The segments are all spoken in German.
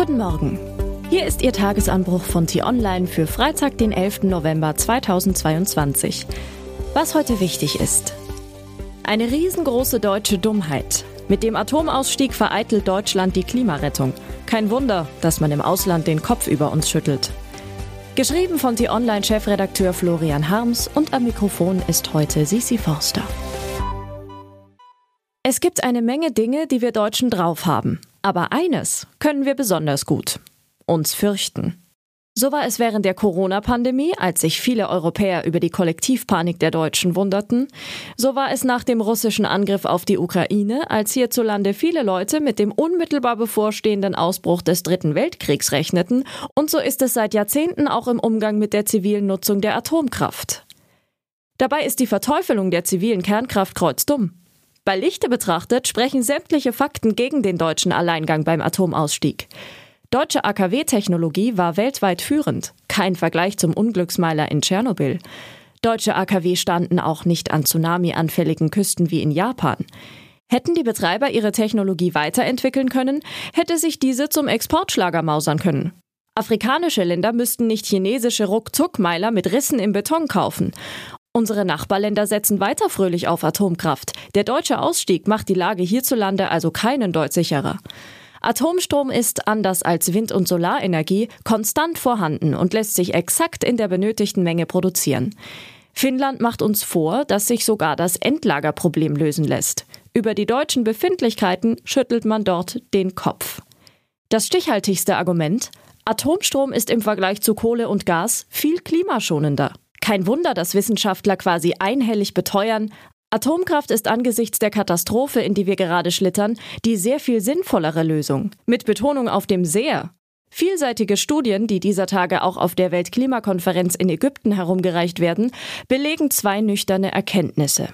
Guten Morgen. Hier ist Ihr Tagesanbruch von T-Online für Freitag, den 11. November 2022. Was heute wichtig ist. Eine riesengroße deutsche Dummheit. Mit dem Atomausstieg vereitelt Deutschland die Klimarettung. Kein Wunder, dass man im Ausland den Kopf über uns schüttelt. Geschrieben von T-Online-Chefredakteur Florian Harms und am Mikrofon ist heute Sisi Forster. Es gibt eine Menge Dinge, die wir Deutschen drauf haben. Aber eines können wir besonders gut. Uns fürchten. So war es während der Corona-Pandemie, als sich viele Europäer über die Kollektivpanik der Deutschen wunderten. So war es nach dem russischen Angriff auf die Ukraine, als hierzulande viele Leute mit dem unmittelbar bevorstehenden Ausbruch des Dritten Weltkriegs rechneten. Und so ist es seit Jahrzehnten auch im Umgang mit der zivilen Nutzung der Atomkraft. Dabei ist die Verteufelung der zivilen Kernkraft kreuzdumm. Bei Lichte betrachtet sprechen sämtliche Fakten gegen den deutschen Alleingang beim Atomausstieg. Deutsche AKW-Technologie war weltweit führend. Kein Vergleich zum Unglücksmeiler in Tschernobyl. Deutsche AKW standen auch nicht an tsunami-anfälligen Küsten wie in Japan. Hätten die Betreiber ihre Technologie weiterentwickeln können, hätte sich diese zum Exportschlager mausern können. Afrikanische Länder müssten nicht chinesische Ruckzuckmeiler mit Rissen im Beton kaufen. Unsere Nachbarländer setzen weiter fröhlich auf Atomkraft. Der deutsche Ausstieg macht die Lage hierzulande also keinen Deut sicherer. Atomstrom ist, anders als Wind- und Solarenergie, konstant vorhanden und lässt sich exakt in der benötigten Menge produzieren. Finnland macht uns vor, dass sich sogar das Endlagerproblem lösen lässt. Über die deutschen Befindlichkeiten schüttelt man dort den Kopf. Das stichhaltigste Argument Atomstrom ist im Vergleich zu Kohle und Gas viel klimaschonender. Kein Wunder, dass Wissenschaftler quasi einhellig beteuern, Atomkraft ist angesichts der Katastrophe, in die wir gerade schlittern, die sehr viel sinnvollere Lösung. Mit Betonung auf dem sehr. Vielseitige Studien, die dieser Tage auch auf der Weltklimakonferenz in Ägypten herumgereicht werden, belegen zwei nüchterne Erkenntnisse.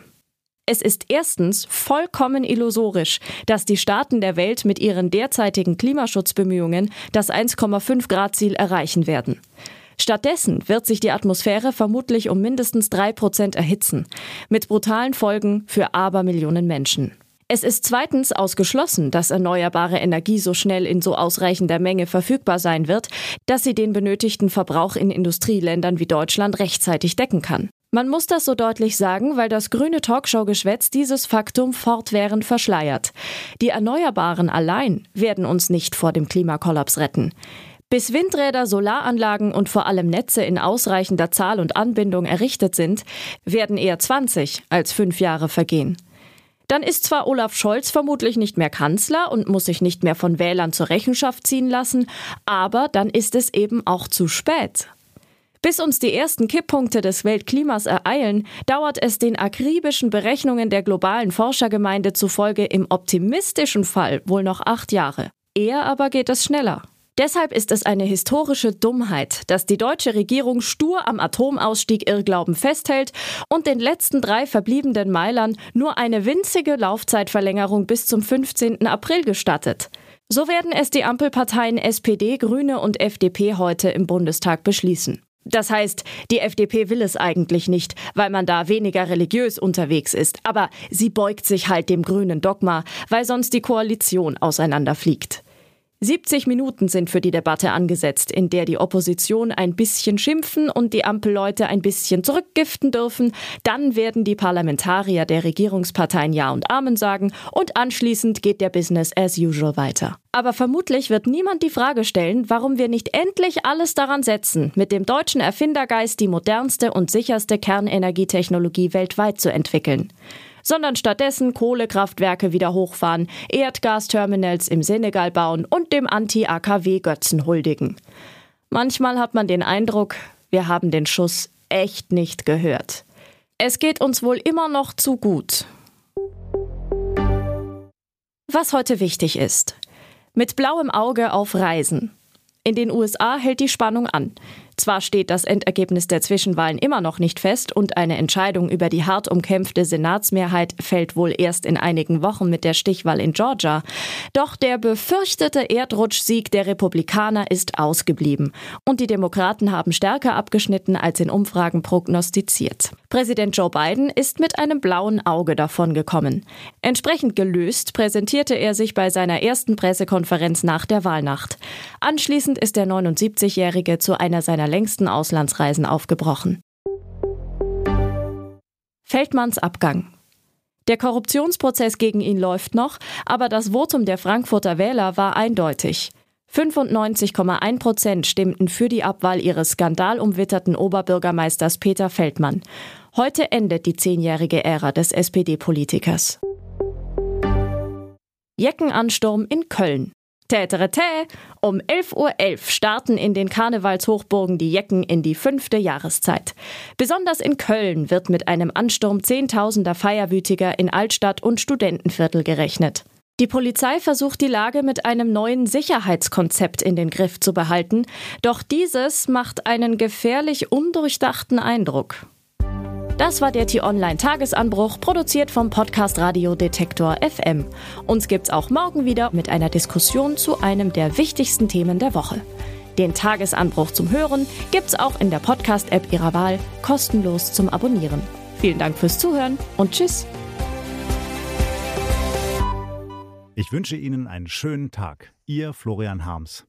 Es ist erstens vollkommen illusorisch, dass die Staaten der Welt mit ihren derzeitigen Klimaschutzbemühungen das 1,5 Grad Ziel erreichen werden. Stattdessen wird sich die Atmosphäre vermutlich um mindestens drei Prozent erhitzen, mit brutalen Folgen für Abermillionen Menschen. Es ist zweitens ausgeschlossen, dass erneuerbare Energie so schnell in so ausreichender Menge verfügbar sein wird, dass sie den benötigten Verbrauch in Industrieländern wie Deutschland rechtzeitig decken kann. Man muss das so deutlich sagen, weil das grüne Talkshow-Geschwätz dieses Faktum fortwährend verschleiert. Die Erneuerbaren allein werden uns nicht vor dem Klimakollaps retten. Bis Windräder, Solaranlagen und vor allem Netze in ausreichender Zahl und Anbindung errichtet sind, werden eher 20 als fünf Jahre vergehen. Dann ist zwar Olaf Scholz vermutlich nicht mehr Kanzler und muss sich nicht mehr von Wählern zur Rechenschaft ziehen lassen, aber dann ist es eben auch zu spät. Bis uns die ersten Kipppunkte des Weltklimas ereilen, dauert es den akribischen Berechnungen der globalen Forschergemeinde zufolge im optimistischen Fall wohl noch acht Jahre. Eher aber geht es schneller. Deshalb ist es eine historische Dummheit, dass die deutsche Regierung stur am Atomausstieg Irrglauben festhält und den letzten drei verbliebenen Meilern nur eine winzige Laufzeitverlängerung bis zum 15. April gestattet. So werden es die Ampelparteien SPD, Grüne und FDP heute im Bundestag beschließen. Das heißt, die FDP will es eigentlich nicht, weil man da weniger religiös unterwegs ist. Aber sie beugt sich halt dem grünen Dogma, weil sonst die Koalition auseinanderfliegt. 70 Minuten sind für die Debatte angesetzt, in der die Opposition ein bisschen schimpfen und die Ampelleute ein bisschen zurückgiften dürfen. Dann werden die Parlamentarier der Regierungsparteien Ja und Amen sagen und anschließend geht der Business as usual weiter. Aber vermutlich wird niemand die Frage stellen, warum wir nicht endlich alles daran setzen, mit dem deutschen Erfindergeist die modernste und sicherste Kernenergietechnologie weltweit zu entwickeln sondern stattdessen Kohlekraftwerke wieder hochfahren, Erdgasterminals im Senegal bauen und dem Anti-AKW-Götzen huldigen. Manchmal hat man den Eindruck, wir haben den Schuss echt nicht gehört. Es geht uns wohl immer noch zu gut. Was heute wichtig ist. Mit blauem Auge auf Reisen. In den USA hält die Spannung an. Zwar steht das Endergebnis der Zwischenwahlen immer noch nicht fest und eine Entscheidung über die hart umkämpfte Senatsmehrheit fällt wohl erst in einigen Wochen mit der Stichwahl in Georgia. Doch der befürchtete Erdrutschsieg der Republikaner ist ausgeblieben und die Demokraten haben stärker abgeschnitten als in Umfragen prognostiziert. Präsident Joe Biden ist mit einem blauen Auge davongekommen. Entsprechend gelöst präsentierte er sich bei seiner ersten Pressekonferenz nach der Wahlnacht. Anschließend ist der 79-Jährige zu einer seiner längsten Auslandsreisen aufgebrochen. Feldmanns Abgang. Der Korruptionsprozess gegen ihn läuft noch, aber das Votum der Frankfurter Wähler war eindeutig. 95,1 Prozent stimmten für die Abwahl ihres skandalumwitterten Oberbürgermeisters Peter Feldmann. Heute endet die zehnjährige Ära des SPD-Politikers. Jeckenansturm in Köln. Täterete! Um 11.11 Uhr .11 starten in den Karnevalshochburgen die Jecken in die fünfte Jahreszeit. Besonders in Köln wird mit einem Ansturm Zehntausender Feierwütiger in Altstadt und Studentenviertel gerechnet. Die Polizei versucht die Lage mit einem neuen Sicherheitskonzept in den Griff zu behalten, doch dieses macht einen gefährlich undurchdachten Eindruck. Das war der T-Online Tagesanbruch, produziert vom Podcast Radio Detektor FM. Uns gibt's auch morgen wieder mit einer Diskussion zu einem der wichtigsten Themen der Woche. Den Tagesanbruch zum Hören gibt's auch in der Podcast-App Ihrer Wahl, kostenlos zum Abonnieren. Vielen Dank fürs Zuhören und Tschüss. Ich wünsche Ihnen einen schönen Tag. Ihr Florian Harms.